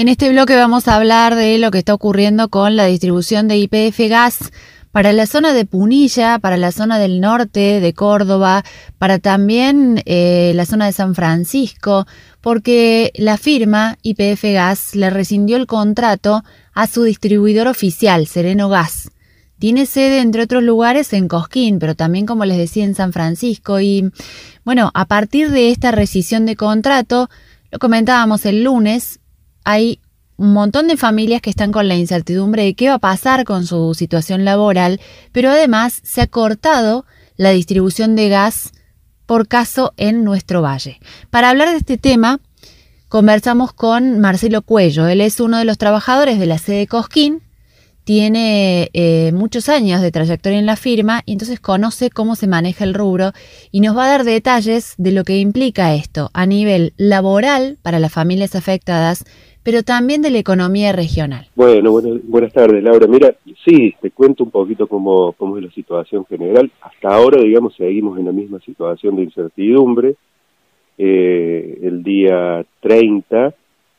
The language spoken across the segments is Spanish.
En este bloque vamos a hablar de lo que está ocurriendo con la distribución de IPF gas para la zona de Punilla, para la zona del norte de Córdoba, para también eh, la zona de San Francisco, porque la firma IPF Gas le rescindió el contrato a su distribuidor oficial, Sereno Gas. Tiene sede, entre otros lugares, en Cosquín, pero también, como les decía, en San Francisco. Y bueno, a partir de esta rescisión de contrato, lo comentábamos el lunes, hay un montón de familias que están con la incertidumbre de qué va a pasar con su situación laboral, pero además se ha cortado la distribución de gas por caso en nuestro valle. Para hablar de este tema, conversamos con Marcelo Cuello. Él es uno de los trabajadores de la sede Cosquín, tiene eh, muchos años de trayectoria en la firma y entonces conoce cómo se maneja el rubro y nos va a dar detalles de lo que implica esto a nivel laboral para las familias afectadas pero también de la economía regional. Bueno, buenas tardes, Laura. Mira, sí, te cuento un poquito cómo, es la situación general. Hasta ahora, digamos, seguimos en la misma situación de incertidumbre. Eh, el día 30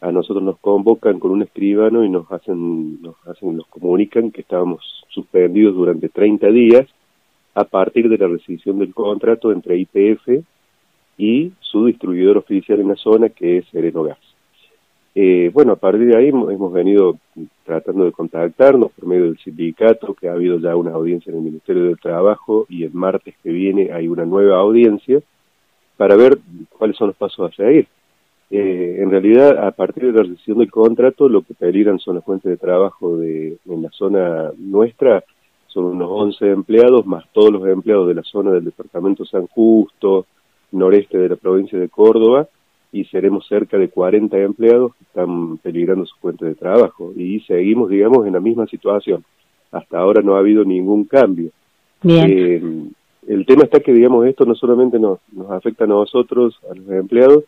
a nosotros nos convocan con un escribano y nos hacen, nos hacen, nos comunican que estábamos suspendidos durante 30 días a partir de la rescisión del contrato entre IPF y su distribuidor oficial en la zona que es Sereno Gas. Eh, bueno, a partir de ahí hemos venido tratando de contactarnos por medio del sindicato, que ha habido ya una audiencia en el Ministerio del Trabajo y el martes que viene hay una nueva audiencia para ver cuáles son los pasos a seguir. Eh, en realidad, a partir de la rescisión del contrato, lo que peligran son las fuentes de trabajo de, en la zona nuestra, son unos 11 empleados, más todos los empleados de la zona del departamento San Justo, noreste de la provincia de Córdoba, y seremos cerca de 40 empleados que están peligrando su fuente de trabajo y seguimos, digamos, en la misma situación. Hasta ahora no ha habido ningún cambio. Bien. Eh, el tema está que, digamos, esto no solamente nos, nos afecta a nosotros, a los empleados,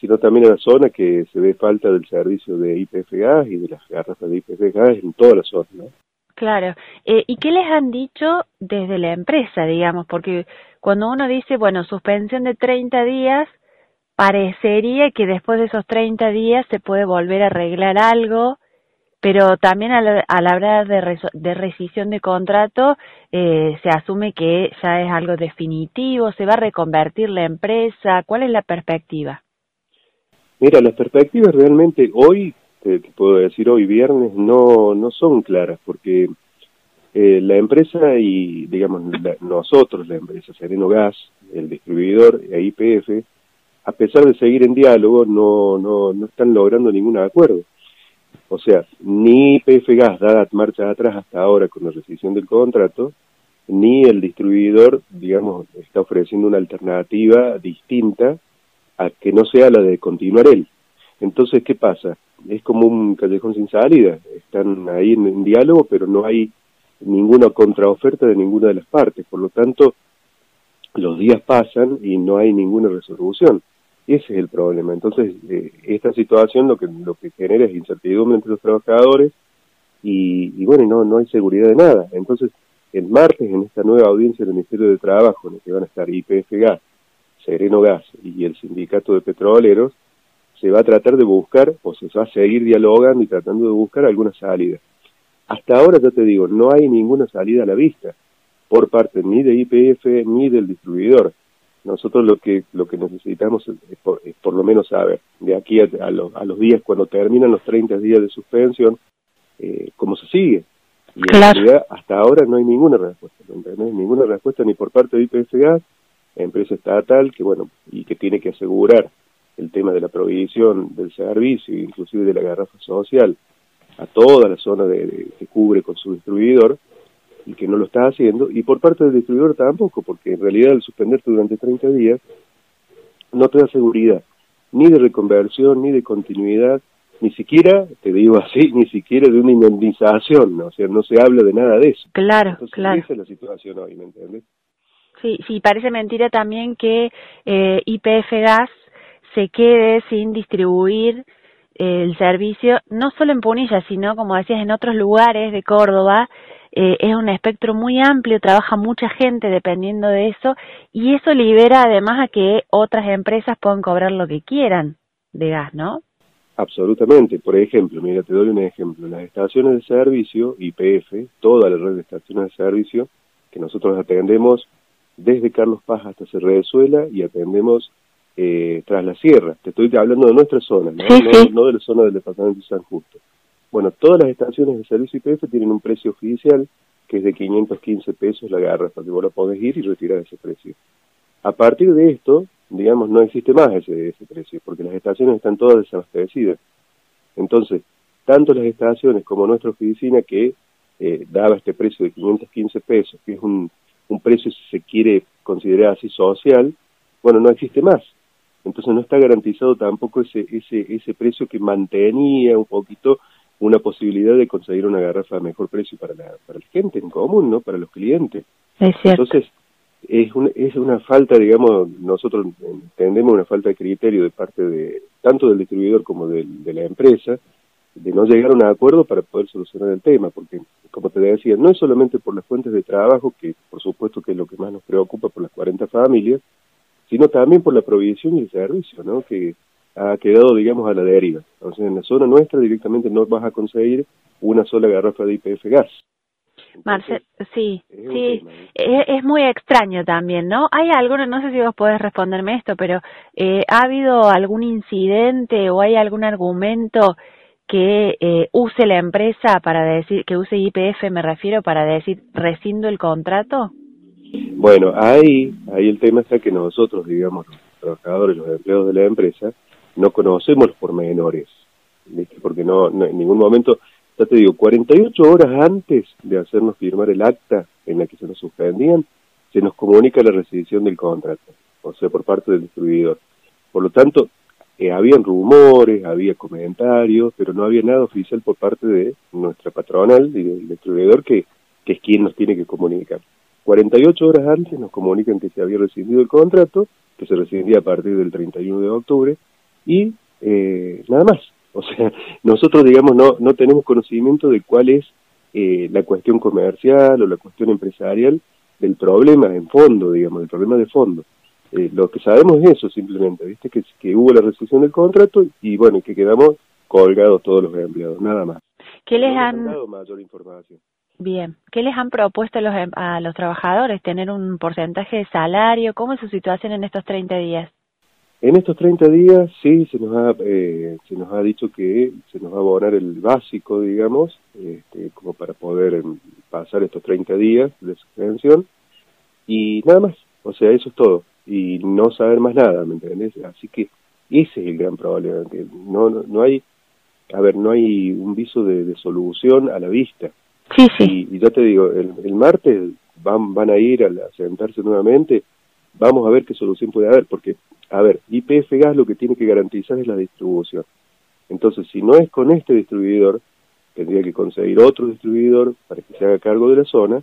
sino también a la zona que se ve falta del servicio de IPF gas y de las garrafas de IPF gas en toda la zona, ¿no? Claro. Eh, ¿Y qué les han dicho desde la empresa, digamos? Porque cuando uno dice, bueno, suspensión de 30 días, parecería que después de esos 30 días se puede volver a arreglar algo, pero también al, hablar de, de rescisión de contrato eh, se asume que ya es algo definitivo, se va a reconvertir la empresa, ¿cuál es la perspectiva? Mira, las perspectivas realmente hoy, te, puedo decir hoy viernes, no, no son claras, porque eh, la empresa y, digamos, nosotros, la empresa Sereno Gas, el distribuidor e IPF, a pesar de seguir en diálogo, no, no, no están logrando ningún acuerdo. O sea, ni PF Gas da marcha atrás hasta ahora con la rescisión del contrato, ni el distribuidor, digamos, está ofreciendo una alternativa distinta a que no sea la de continuar él. Entonces, ¿qué pasa? Es como un callejón sin salida. Están ahí en diálogo, pero no hay ninguna contraoferta de ninguna de las partes. Por lo tanto, los días pasan y no hay ninguna resolución. Ese es el problema. Entonces, eh, esta situación lo que, lo que genera es incertidumbre entre los trabajadores y, y bueno, no, no hay seguridad de nada. Entonces, el martes, en esta nueva audiencia del Ministerio de Trabajo, en la que van a estar IPF Gas, Sereno Gas y el Sindicato de Petroleros, se va a tratar de buscar, o se va a seguir dialogando y tratando de buscar alguna salida. Hasta ahora, ya te digo, no hay ninguna salida a la vista por parte ni de IPF ni del distribuidor. Nosotros lo que lo que necesitamos es por, lo menos saber, de aquí a, los días cuando terminan los 30 días de suspensión, eh, cómo se sigue. Y en realidad hasta ahora no hay ninguna respuesta, no hay ninguna respuesta ni por parte de IPF Gas, empresa estatal, que bueno, y que tiene que asegurar el tema de la provisión del servicio, inclusive de la garrafa social, a toda la zona de, que cubre con su distribuidor, y que no lo está haciendo, y por parte del distribuidor tampoco, porque en realidad al suspenderte durante 30 días no te da seguridad, ni de reconversión, ni de continuidad, ni siquiera, te digo así, ni siquiera de una indemnización, ¿no? o sea, no se habla de nada de eso. Claro, claro. Esa es la situación hoy, ¿me entiendes? Sí, sí, parece mentira también que eh, IPF Gas se quede sin distribuir el servicio, no solo en Punilla, sino, como decías, en otros lugares de Córdoba, eh, es un espectro muy amplio, trabaja mucha gente dependiendo de eso y eso libera además a que otras empresas puedan cobrar lo que quieran de gas, ¿no? Absolutamente. Por ejemplo, mira, te doy un ejemplo. Las estaciones de servicio, IPF, toda la red de estaciones de servicio, que nosotros atendemos desde Carlos Paz hasta Cerrezuela y atendemos eh, tras la sierra. Te estoy hablando de nuestra zona, ¿no? no, de la zona del departamento de San Justo. Bueno, todas las estaciones de servicio IPF tienen un precio oficial que es de 515 pesos la garrafa, que vos la podés ir y retirar ese precio. A partir de esto, digamos, no existe más ese, ese precio, porque las estaciones están todas desabastecidas. Entonces, tanto las estaciones como nuestra oficina que eh, daba este precio de 515 pesos, que es un, un precio, si se quiere considerar así, social, bueno, no existe más. Entonces no está garantizado tampoco ese, ese, ese precio que mantenía un poquito una posibilidad de conseguir una garrafa a mejor precio para la, para la gente en común, ¿no? Para los clientes. Entonces, es, un, es una falta, digamos, nosotros entendemos una falta de criterio de parte de tanto del distribuidor como de, de la empresa, de no llegar a un acuerdo para poder solucionar el tema, porque, como te decía, no es solamente por las fuentes de trabajo, que por supuesto que es lo que más nos preocupa por las 40 familias, sino también por la provisión y el servicio, ¿no? Que ha quedado, digamos, a la deriva. Sea, en la zona nuestra directamente no vas a conseguir una sola garrafa de IPF gas. Marcel, sí, sí, es, muy extraño también, ¿no? Hay alguno, no sé si vos podés responderme esto, pero eh, ¿ha habido algún incidente o hay algún argumento que eh, use la empresa para decir, que use IPF, me refiero, para decir rescindo el contrato? Bueno, ahí, ahí el tema está que nosotros, digamos, los trabajadores, los empleados de la empresa, no conocemos los pormenores, porque no, en ningún momento, ya te digo, 48 horas antes de hacernos firmar el acta en la que se nos suspendían, se nos comunica la rescisión del contrato, o sea, por parte del distribuidor. Por lo tanto, eh, habían rumores, había comentarios, pero no había nada oficial por parte de nuestra patronal y del distribuidor que es quien nos tiene que comunicar. 48 horas antes nos comunican que se había rescindido el contrato, que se rescindía a partir del 31 de octubre, y eh, nada más. O sea, nosotros, digamos, no, no tenemos conocimiento de cuál es eh, la cuestión comercial o la cuestión empresarial del problema en fondo, digamos, del problema de fondo. Eh, lo que sabemos es eso simplemente, ¿viste? Que, que hubo la rescisión del contrato y bueno, que quedamos colgados todos los empleados, nada más. ¿Qué les han... dado mayor información. Bien, ¿qué les han propuesto a los, em, a los trabajadores? ¿Tener un porcentaje de salario? ¿Cómo es su situación en estos 30 días? En estos 30 días sí se nos ha, eh, se nos ha dicho que se nos va a abonar el básico, digamos, este, como para poder em, pasar estos 30 días de suspensión y nada más, o sea, eso es todo y no saber más nada, ¿me entiendes? Así que ese es el gran problema, que no, no, hay, a ver, no hay un viso de, solución a la vista. Sí, sí. Y, ya te digo, el, el martes van, van a ir a, a sentarse nuevamente, vamos a ver qué solución puede haber, porque a ver, IPF Gas lo que tiene que garantizar es la distribución. Entonces, si no es con este distribuidor, tendría que conseguir otro distribuidor para que se haga cargo de la zona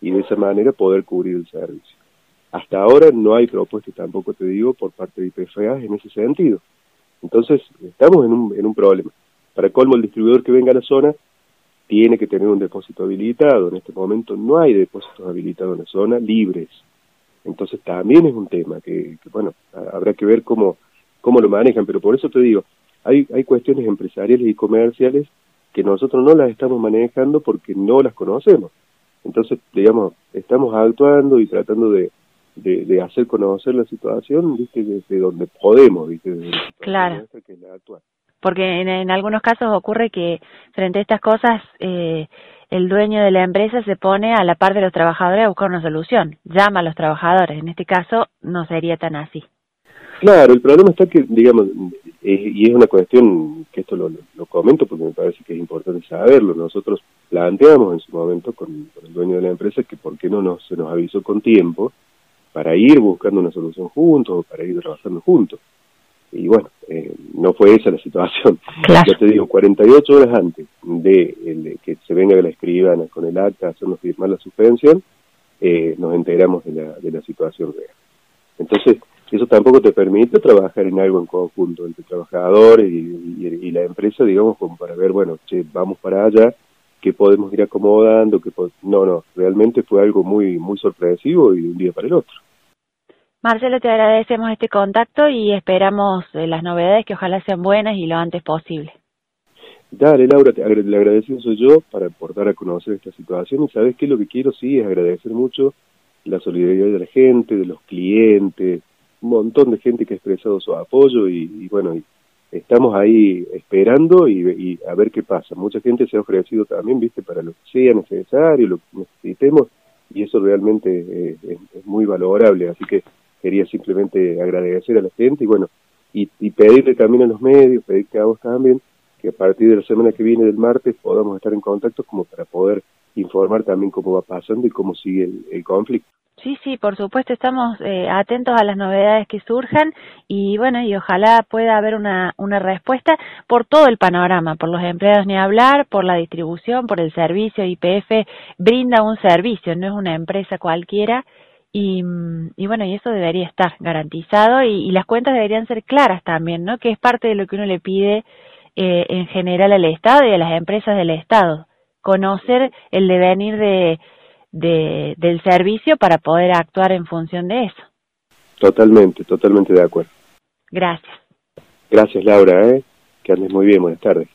y de esa manera poder cubrir el servicio. Hasta ahora no hay propuesta tampoco, te digo, por parte de IPF Gas en ese sentido. Entonces, estamos en un, en un problema. Para colmo, el distribuidor que venga a la zona tiene que tener un depósito habilitado. En este momento no hay depósitos habilitados en la zona libres. Entonces también es un tema que, bueno, habrá que ver cómo, cómo lo manejan, pero por eso te digo, hay, hay cuestiones empresariales y comerciales que nosotros no las estamos manejando porque no las conocemos. Entonces, digamos, estamos actuando y tratando de, de, hacer conocer la situación, viste, desde donde podemos, viste, desde claro. Porque en, algunos casos ocurre que frente a estas cosas eh, el dueño de la empresa se pone a la par de los trabajadores a buscar una solución, llama a los trabajadores. En este caso no sería tan así. Claro, el problema está que, digamos, y es una cuestión que esto lo, comento porque me parece que es importante saberlo. Nosotros planteamos en su momento con, el dueño de la empresa que por qué no nos, se nos avisó con tiempo para ir buscando una solución juntos o para ir trabajando juntos y bueno, eh, no fue esa la situación. Ya te digo, 48 horas antes de, que se venga de la escribana con el acta a hacernos firmar la suspensión, eh, nos enteramos de la, de la situación real. Entonces, eso tampoco te permite trabajar en algo en conjunto entre trabajadores y, y, la empresa, digamos, como para ver, bueno, che, vamos para allá, que podemos ir acomodando, que no, no, realmente fue algo muy, muy sorpresivo y de un día para el otro. Marcelo, te agradecemos este contacto y esperamos eh, las novedades que ojalá sean buenas y lo antes posible. Dale, Laura, te, le agradecido soy yo para aportar a conocer esta situación y sabes que lo que quiero sí es agradecer mucho la solidaridad de la gente, de los clientes, un montón de gente que ha expresado su apoyo y, bueno, estamos ahí esperando y, a ver qué pasa. Mucha gente se ha ofrecido también, viste, para lo que sea necesario, lo que necesitemos y eso realmente es, muy valorable, así que quería simplemente agradecer a la gente y bueno, y, y pedirle también a los medios, pedirte a vos también, que a partir de la semana que viene del martes podamos estar en contacto como para poder informar también cómo va pasando y cómo sigue el, conflicto. Sí, sí, por supuesto, estamos eh, atentos a las novedades que surjan y bueno, y ojalá pueda haber una, una respuesta por todo el panorama, por los empleados ni hablar, por la distribución, por el servicio. IPF brinda un servicio, no es una empresa cualquiera y, y bueno, y eso debería estar garantizado y, y las cuentas deberían ser claras también, ¿no? Que es parte de lo que uno le pide eh, en general al Estado y a las empresas del Estado. Conocer el devenir de, de, del servicio para poder actuar en función de eso. Totalmente, totalmente de acuerdo. Gracias. Gracias, Laura. ¿eh? Que andes muy bien. Buenas tardes.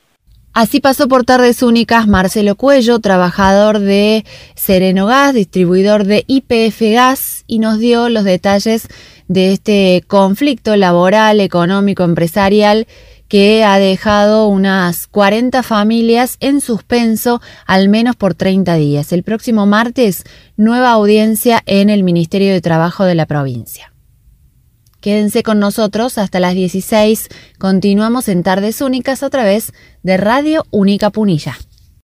Así pasó por Tardes Únicas Marcelo Cuello, trabajador de Sereno Gas, distribuidor de IPF Gas, y nos dio los detalles de este conflicto laboral, económico, empresarial que ha dejado unas 40 familias en suspenso al menos por 30 días. El próximo martes, nueva audiencia en el Ministerio de Trabajo de la provincia. Quédense con nosotros hasta las 16. Continuamos en Tardes Únicas a través de Radio Única Punilla.